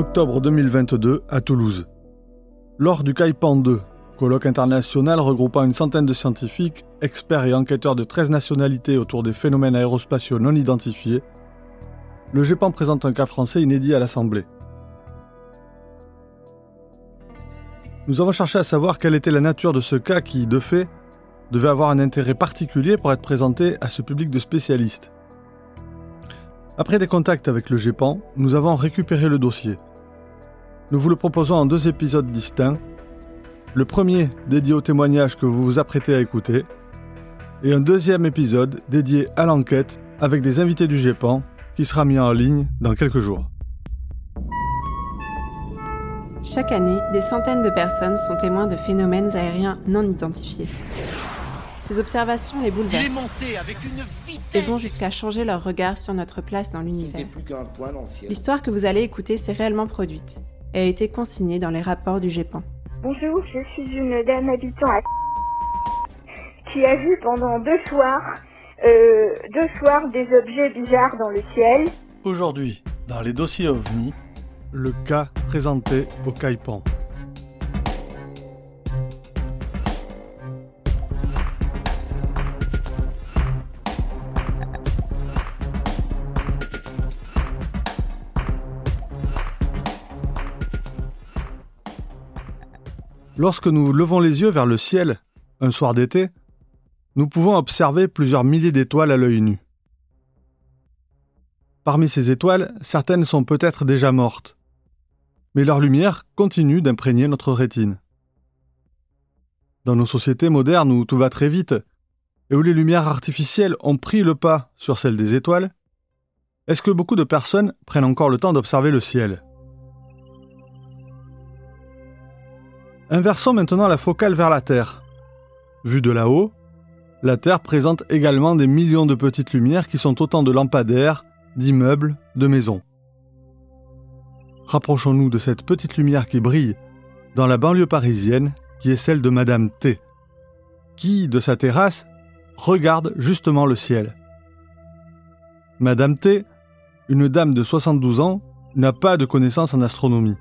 octobre 2022 à Toulouse. Lors du CAIPAN 2, colloque international regroupant une centaine de scientifiques, experts et enquêteurs de 13 nationalités autour des phénomènes aérospatiaux non identifiés, le GEPAN présente un cas français inédit à l'Assemblée. Nous avons cherché à savoir quelle était la nature de ce cas qui, de fait, devait avoir un intérêt particulier pour être présenté à ce public de spécialistes. Après des contacts avec le GEPAN, nous avons récupéré le dossier. Nous vous le proposons en deux épisodes distincts. Le premier dédié au témoignage que vous vous apprêtez à écouter, et un deuxième épisode dédié à l'enquête avec des invités du GEPAN qui sera mis en ligne dans quelques jours. Chaque année, des centaines de personnes sont témoins de phénomènes aériens non identifiés. Ces observations les bouleversent et vont jusqu'à changer leur regard sur notre place dans l'univers. L'histoire que vous allez écouter s'est réellement produite et a été consignée dans les rapports du GEPAN. Bonjour, je suis une dame habitant à qui a vu pendant deux soirs, euh, deux soirs des objets bizarres dans le ciel. Aujourd'hui, dans les dossiers OVNI, le cas présenté au CAIPAN. Lorsque nous levons les yeux vers le ciel, un soir d'été, nous pouvons observer plusieurs milliers d'étoiles à l'œil nu. Parmi ces étoiles, certaines sont peut-être déjà mortes, mais leur lumière continue d'imprégner notre rétine. Dans nos sociétés modernes où tout va très vite, et où les lumières artificielles ont pris le pas sur celles des étoiles, est-ce que beaucoup de personnes prennent encore le temps d'observer le ciel? Inversons maintenant la focale vers la Terre. Vue de là-haut, la Terre présente également des millions de petites lumières qui sont autant de lampadaires, d'immeubles, de maisons. Rapprochons-nous de cette petite lumière qui brille dans la banlieue parisienne, qui est celle de Madame T, qui, de sa terrasse, regarde justement le ciel. Madame T, une dame de 72 ans, n'a pas de connaissances en astronomie.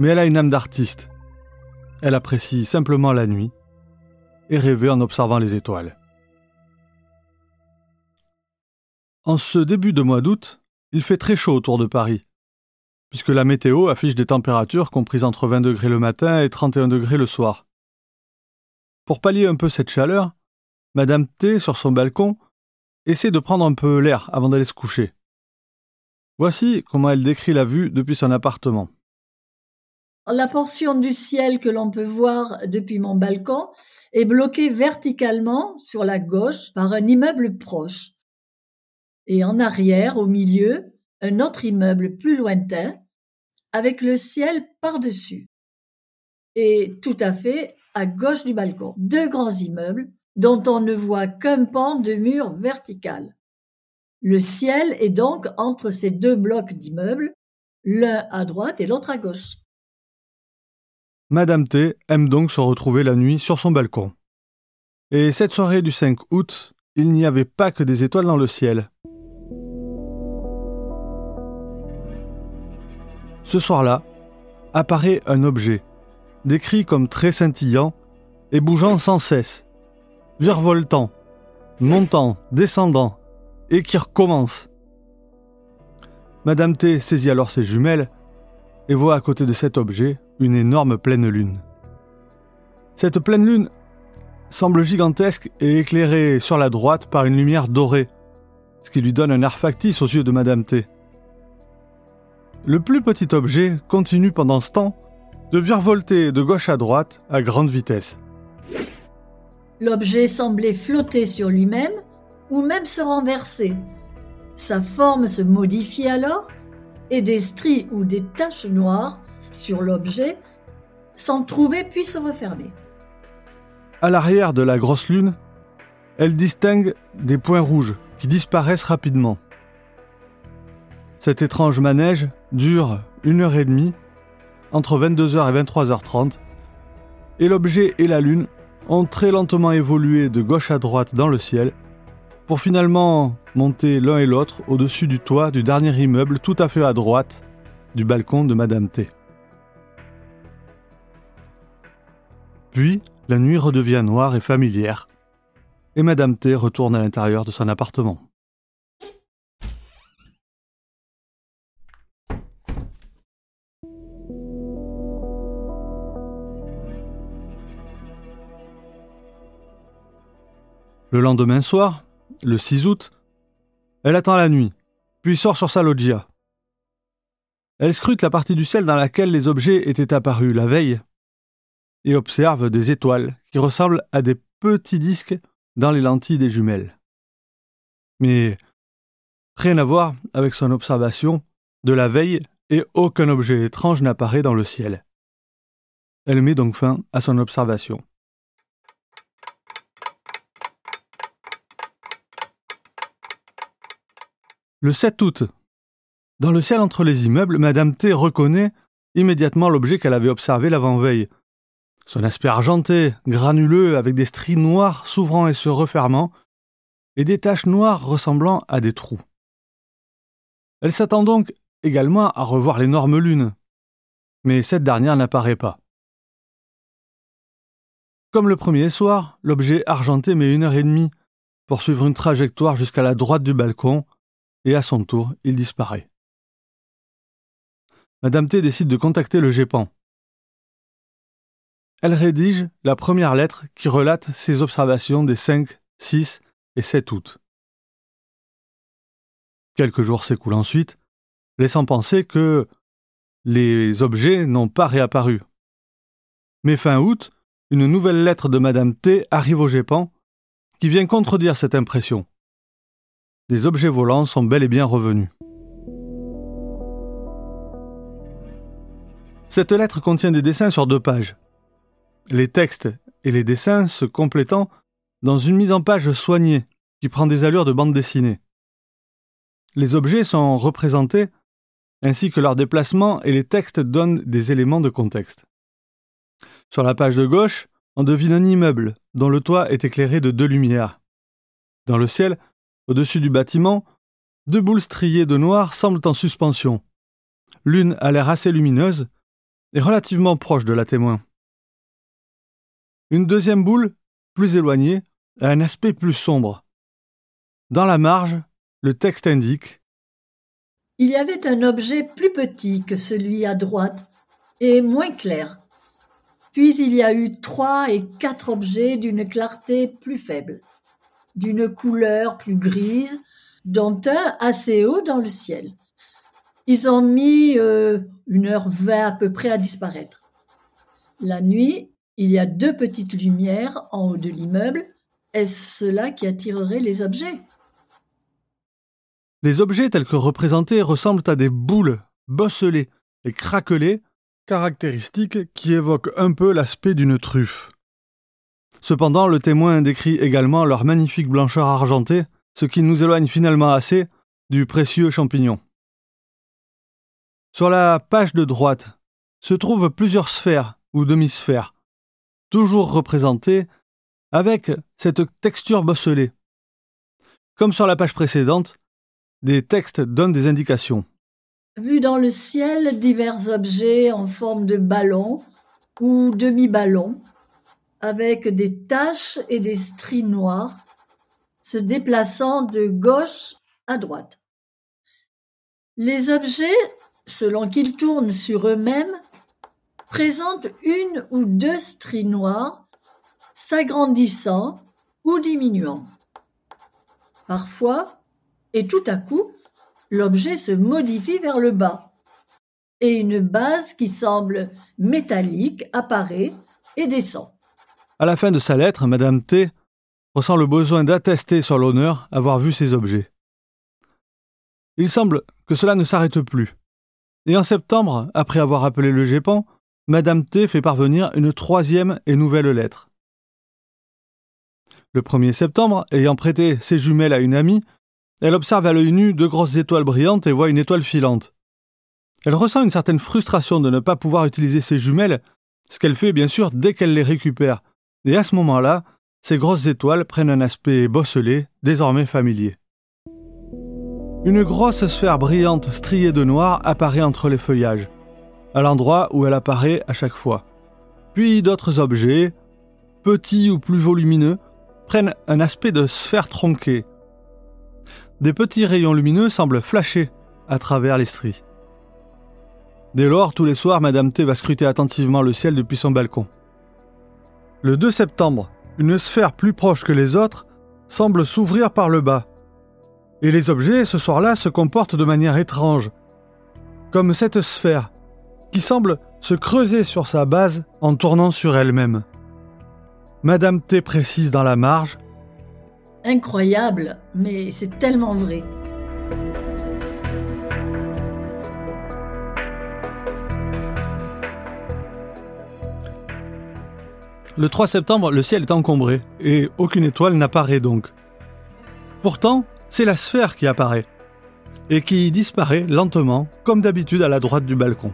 Mais elle a une âme d'artiste elle apprécie simplement la nuit et rêver en observant les étoiles. En ce début de mois d'août, il fait très chaud autour de Paris, puisque la météo affiche des températures comprises entre 20 degrés le matin et 31 degrés le soir. Pour pallier un peu cette chaleur, Madame T, sur son balcon, essaie de prendre un peu l'air avant d'aller se coucher. Voici comment elle décrit la vue depuis son appartement. La portion du ciel que l'on peut voir depuis mon balcon est bloquée verticalement sur la gauche par un immeuble proche. Et en arrière, au milieu, un autre immeuble plus lointain, avec le ciel par-dessus. Et tout à fait à gauche du balcon, deux grands immeubles dont on ne voit qu'un pan de mur vertical. Le ciel est donc entre ces deux blocs d'immeubles, l'un à droite et l'autre à gauche. Madame T aime donc se retrouver la nuit sur son balcon. Et cette soirée du 5 août, il n'y avait pas que des étoiles dans le ciel. Ce soir-là, apparaît un objet, décrit comme très scintillant et bougeant sans cesse, virevoltant, montant, descendant, et qui recommence. Madame T saisit alors ses jumelles et voit à côté de cet objet une énorme pleine lune. Cette pleine lune semble gigantesque et éclairée sur la droite par une lumière dorée, ce qui lui donne un air factice aux yeux de Madame T. Le plus petit objet continue pendant ce temps de virevolter de gauche à droite à grande vitesse. L'objet semblait flotter sur lui-même ou même se renverser. Sa forme se modifiait alors et des stries ou des taches noires sur l'objet s'en trouver puis se refermer. À l'arrière de la grosse lune, elle distingue des points rouges qui disparaissent rapidement. Cet étrange manège dure une heure et demie, entre 22h et 23h30, et l'objet et la lune ont très lentement évolué de gauche à droite dans le ciel, pour finalement monter l'un et l'autre au-dessus du toit du dernier immeuble tout à fait à droite du balcon de Madame T. Puis, la nuit redevient noire et familière, et Madame T retourne à l'intérieur de son appartement. Le lendemain soir, le 6 août, elle attend la nuit, puis sort sur sa loggia. Elle scrute la partie du ciel dans laquelle les objets étaient apparus la veille et observe des étoiles qui ressemblent à des petits disques dans les lentilles des jumelles. Mais rien à voir avec son observation de la veille et aucun objet étrange n'apparaît dans le ciel. Elle met donc fin à son observation. Le 7 août, dans le ciel entre les immeubles, Madame T reconnaît immédiatement l'objet qu'elle avait observé l'avant-veille, son aspect argenté, granuleux, avec des stries noires s'ouvrant et se refermant, et des taches noires ressemblant à des trous. Elle s'attend donc également à revoir l'énorme lune, mais cette dernière n'apparaît pas. Comme le premier soir, l'objet argenté met une heure et demie pour suivre une trajectoire jusqu'à la droite du balcon, et à son tour, il disparaît. Madame T décide de contacter le GEPAN, elle rédige la première lettre qui relate ses observations des 5, 6 et 7 août. Quelques jours s'écoulent ensuite, laissant penser que les objets n'ont pas réapparu. Mais fin août, une nouvelle lettre de Madame T arrive au GEPAN qui vient contredire cette impression. Les objets volants sont bel et bien revenus. Cette lettre contient des dessins sur deux pages les textes et les dessins se complétant dans une mise en page soignée qui prend des allures de bande dessinée. Les objets sont représentés ainsi que leur déplacement et les textes donnent des éléments de contexte. Sur la page de gauche, on devine un immeuble dont le toit est éclairé de deux lumières. Dans le ciel, au-dessus du bâtiment, deux boules striées de noir semblent en suspension. L'une a l'air assez lumineuse et relativement proche de la témoin. Une deuxième boule, plus éloignée, a un aspect plus sombre. Dans la marge, le texte indique Il y avait un objet plus petit que celui à droite et moins clair. Puis il y a eu trois et quatre objets d'une clarté plus faible, d'une couleur plus grise, dont un assez haut dans le ciel. Ils ont mis euh, une heure vingt à peu près à disparaître. La nuit, il y a deux petites lumières en haut de l'immeuble. Est-ce cela qui attirerait les objets? Les objets tels que représentés ressemblent à des boules bosselées et craquelées, caractéristiques qui évoquent un peu l'aspect d'une truffe. Cependant, le témoin décrit également leur magnifique blancheur argentée, ce qui nous éloigne finalement assez du précieux champignon. Sur la page de droite se trouvent plusieurs sphères ou demi-sphères, toujours représenté avec cette texture bosselée. Comme sur la page précédente, des textes donnent des indications. Vu dans le ciel, divers objets en forme de ballon ou demi-ballon, avec des taches et des stries noires, se déplaçant de gauche à droite. Les objets, selon qu'ils tournent sur eux-mêmes, présente une ou deux stries noires s'agrandissant ou diminuant. Parfois, et tout à coup, l'objet se modifie vers le bas et une base qui semble métallique apparaît et descend. À la fin de sa lettre, Madame T ressent le besoin d'attester sur l'honneur avoir vu ces objets. Il semble que cela ne s'arrête plus. Et en septembre, après avoir appelé le GEPAN, Madame T fait parvenir une troisième et nouvelle lettre. Le 1er septembre, ayant prêté ses jumelles à une amie, elle observe à l'œil nu deux grosses étoiles brillantes et voit une étoile filante. Elle ressent une certaine frustration de ne pas pouvoir utiliser ses jumelles, ce qu'elle fait bien sûr dès qu'elle les récupère, et à ce moment-là, ces grosses étoiles prennent un aspect bosselé, désormais familier. une grosse sphère brillante striée de noir apparaît entre les feuillages, à l'endroit où elle apparaît à chaque fois. Puis d'autres objets, petits ou plus volumineux, prennent un aspect de sphère tronquée. Des petits rayons lumineux semblent flasher à travers les stries. Dès lors, tous les soirs, Madame T va scruter attentivement le ciel depuis son balcon. Le 2 septembre, une sphère plus proche que les autres semble s'ouvrir par le bas. Et les objets, ce soir-là, se comportent de manière étrange, comme cette sphère, qui semble se creuser sur sa base en tournant sur elle-même. Madame T précise dans la marge. Incroyable, mais c'est tellement vrai. Le 3 septembre, le ciel est encombré et aucune étoile n'apparaît donc. Pourtant, c'est la sphère qui apparaît et qui disparaît lentement, comme d'habitude à la droite du balcon.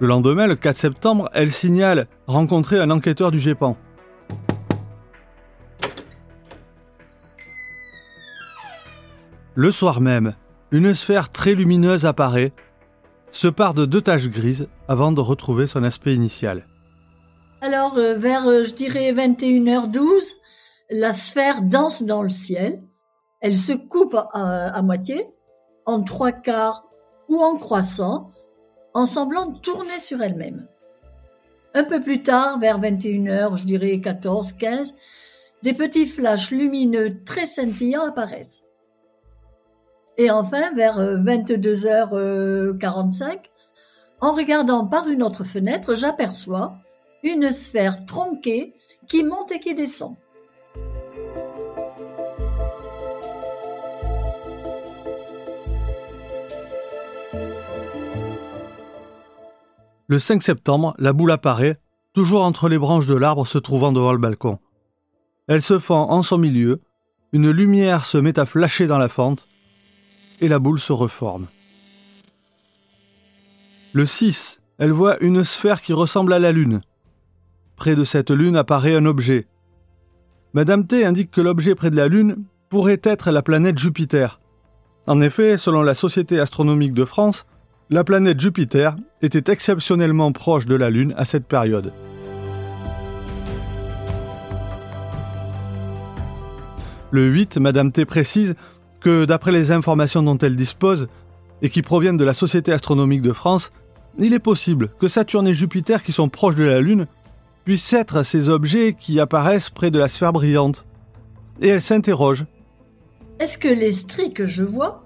Le lendemain, le 4 septembre, elle signale rencontrer un enquêteur du GEPAN. Le soir même, une sphère très lumineuse apparaît, se part de deux taches grises avant de retrouver son aspect initial. Alors, euh, vers, euh, je dirais, 21h12, la sphère danse dans le ciel. Elle se coupe à, moitié, en trois quarts ou en croissant, en semblant tourner sur elle-même. Un peu plus tard, vers 21h, je dirais 14, 15, des petits flashs lumineux très scintillants apparaissent. Et enfin, vers 22h45, euh, en regardant par une autre fenêtre, j'aperçois une sphère tronquée qui monte et qui descend. Le 5 septembre, la boule apparaît, toujours entre les branches de l'arbre se trouvant devant le balcon. Elle se fend en son milieu, une lumière se met à flasher dans la fente, et la boule se reforme. Le 6, elle voit une sphère qui ressemble à la Lune. Près de cette Lune apparaît un objet. Madame T indique que l'objet près de la Lune pourrait être la planète Jupiter. En effet, selon la Société astronomique de France, la planète Jupiter était exceptionnellement proche de la Lune à cette période. Le 8, Madame T précise que d'après les informations dont elle dispose, et qui proviennent de la Société astronomique de France, il est possible que Saturne et Jupiter, qui sont proches de la Lune, puissent être ces objets qui apparaissent près de la sphère brillante. Et elle s'interroge. Est-ce que les stries que je vois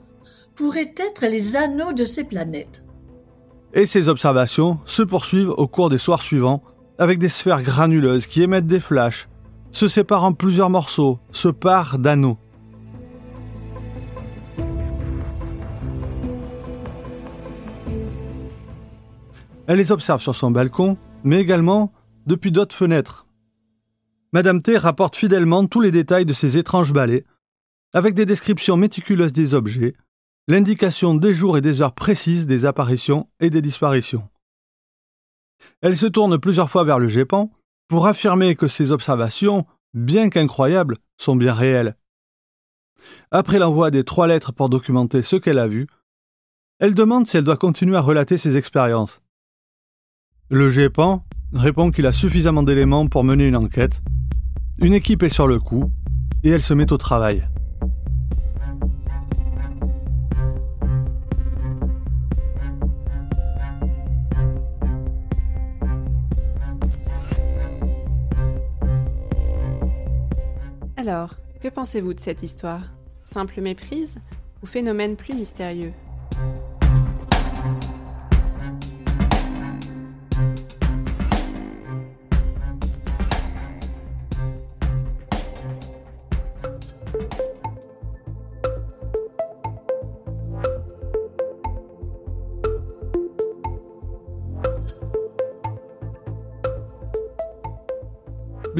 pourraient être les anneaux de ces planètes? Et ces observations se poursuivent au cours des soirs suivants, avec des sphères granuleuses qui émettent des flashs, se séparent en plusieurs morceaux, se parent d'anneaux. Elle les observe sur son balcon, mais également depuis d'autres fenêtres. Madame T rapporte fidèlement tous les détails de ces étranges balais, avec des descriptions méticuleuses des objets, l'indication des jours et des heures précises des apparitions et des disparitions. Elle se tourne plusieurs fois vers le GEPAN pour affirmer que ces observations, bien qu'incroyables, sont bien réelles. Après l'envoi des trois lettres pour documenter ce qu'elle a vu, elle demande si elle doit continuer à relater ses expériences. Le GEPAN répond qu'il a suffisamment d'éléments pour mener une enquête. Une équipe est sur le coup et elle se met au travail. Alors, que pensez-vous de cette histoire? Simple méprise ou phénomène plus mystérieux?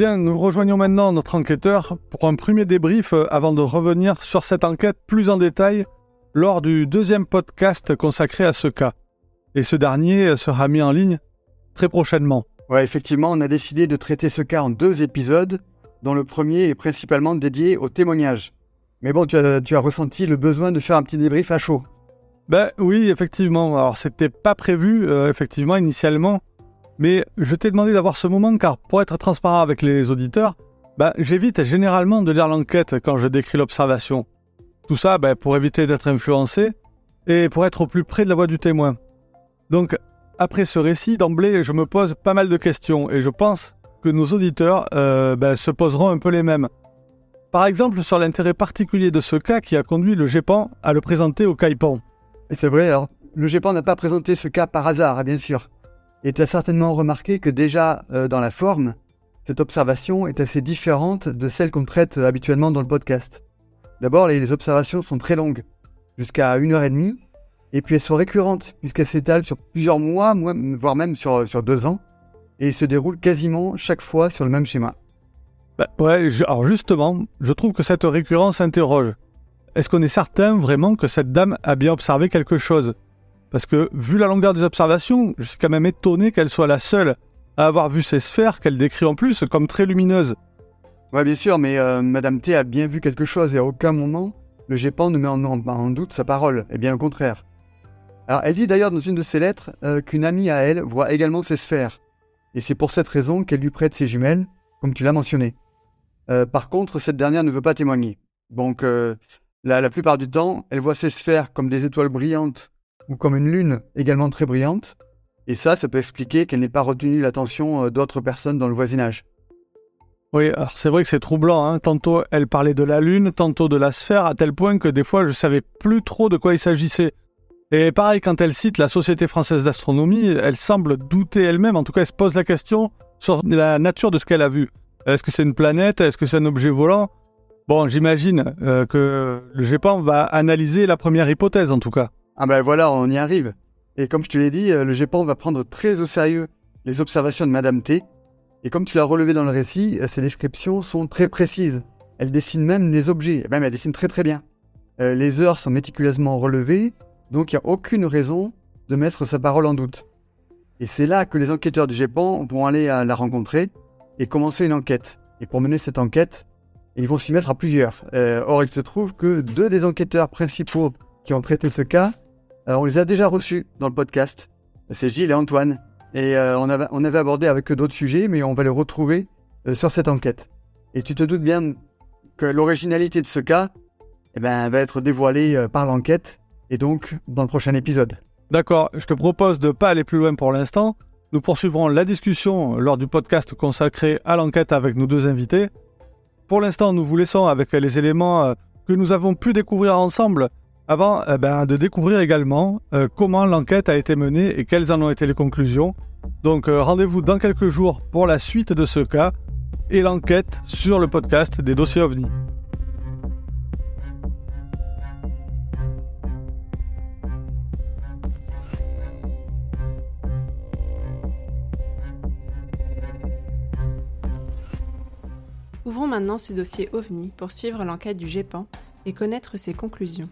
Bien, nous rejoignons maintenant notre enquêteur pour un premier débrief euh, avant de revenir sur cette enquête plus en détail lors du deuxième podcast consacré à ce cas. Et ce dernier sera mis en ligne très prochainement. Ouais, effectivement, on a décidé de traiter ce cas en deux épisodes, dont le premier est principalement dédié au témoignage. Mais bon, tu as, ressenti le besoin de faire un petit débrief à chaud. Ben oui, effectivement. Alors, c'était pas prévu, euh, effectivement, initialement. Mais je t'ai demandé d'avoir ce moment car, pour être transparent avec les auditeurs, ben, j'évite généralement de lire l'enquête quand je décris l'observation. Tout ça ben, pour éviter d'être influencé et pour être au plus près de la voix du témoin. Donc, après ce récit, d'emblée, je me pose pas mal de questions et je pense que nos auditeurs euh, ben, se poseront un peu les mêmes. Par exemple, sur l'intérêt particulier de ce cas qui a conduit le GEPAN à le présenter au CAIPAN. C'est vrai, alors, le GEPAN n'a pas présenté ce cas par hasard, hein, bien sûr. Et tu as certainement remarqué que déjà, euh, dans la forme, cette observation est assez différente de celle qu'on traite habituellement dans le podcast. D'abord, les observations sont très longues, jusqu'à une heure et demie, et puis elles sont récurrentes, puisqu'elles s'étalent sur plusieurs mois, voire même sur, sur deux ans, et se déroulent quasiment chaque fois sur le même schéma. Bah, ouais, alors justement, je trouve que cette récurrence interroge. Est-ce qu'on est certain vraiment que cette dame a bien observé quelque chose? Parce que, vu la longueur des observations, je suis quand même étonné qu'elle soit la seule à avoir vu ces sphères qu'elle décrit en plus comme très lumineuses. Ouais, bien sûr, mais euh, Madame T a bien vu quelque chose et à aucun moment le GEPAN ne met en, doute sa parole, et bien au contraire. Alors, elle dit d'ailleurs dans une de ses lettres euh, qu'une amie à elle voit également ces sphères, et c'est pour cette raison qu'elle lui prête ses jumelles, comme tu l'as mentionné. Euh, par contre, cette dernière ne veut pas témoigner. Donc, euh, la, plupart du temps, elle voit ces sphères comme des étoiles brillantes ou comme une lune également très brillante, et ça, ça peut expliquer qu'elle n'ait pas retenu l'attention d'autres personnes dans le voisinage. Oui, alors c'est vrai que c'est troublant. Hein. Tantôt elle parlait de la Lune, tantôt de la sphère, à tel point que des fois je savais plus trop de quoi il s'agissait. Et pareil, quand elle cite la Société française d'astronomie, elle semble douter elle-même, en tout cas elle se pose la question sur la nature de ce qu'elle a vu. Est-ce que c'est une planète? Est-ce que c'est un objet volant? Bon, j'imagine euh, que le GEPAN va analyser la première hypothèse en tout cas. Ah ben voilà, on y arrive. Et comme je te l'ai dit, euh, le GEPAN va prendre très au sérieux les observations de Madame T, et comme tu l'as relevé dans le récit, euh, ces descriptions sont très précises. Elle dessine même les objets, même elle dessine très très bien. Euh, les heures sont méticuleusement relevées, donc il n'y a aucune raison de mettre sa parole en doute. Et c'est là que les enquêteurs du Japon vont aller la rencontrer et commencer une enquête. Et pour mener cette enquête, ils vont s'y mettre à plusieurs. Or, il se trouve que deux des enquêteurs principaux qui ont traité ce cas, on les a déjà reçus dans le podcast. C'est Gilles et Antoine. Et euh, on, avait, abordé avec eux d'autres sujets, mais on va les retrouver euh, sur cette enquête. Et tu te doutes bien que l'originalité de ce cas eh ben, va être dévoilée euh, par l'enquête, et donc dans le prochain épisode. D'accord, je te propose de ne pas aller plus loin pour l'instant. Nous poursuivrons la discussion lors du podcast consacré à l'enquête avec nos deux invités. Pour l'instant, nous vous laissons avec les éléments que nous avons pu découvrir ensemble avant eh ben, de découvrir également euh, comment l'enquête a été menée et quelles en ont été les conclusions. Donc euh, rendez-vous dans quelques jours pour la suite de ce cas et l'enquête sur le podcast des dossiers OVNI. Ouvrons maintenant ce dossier OVNI pour suivre l'enquête du GEPAN et connaître ses conclusions.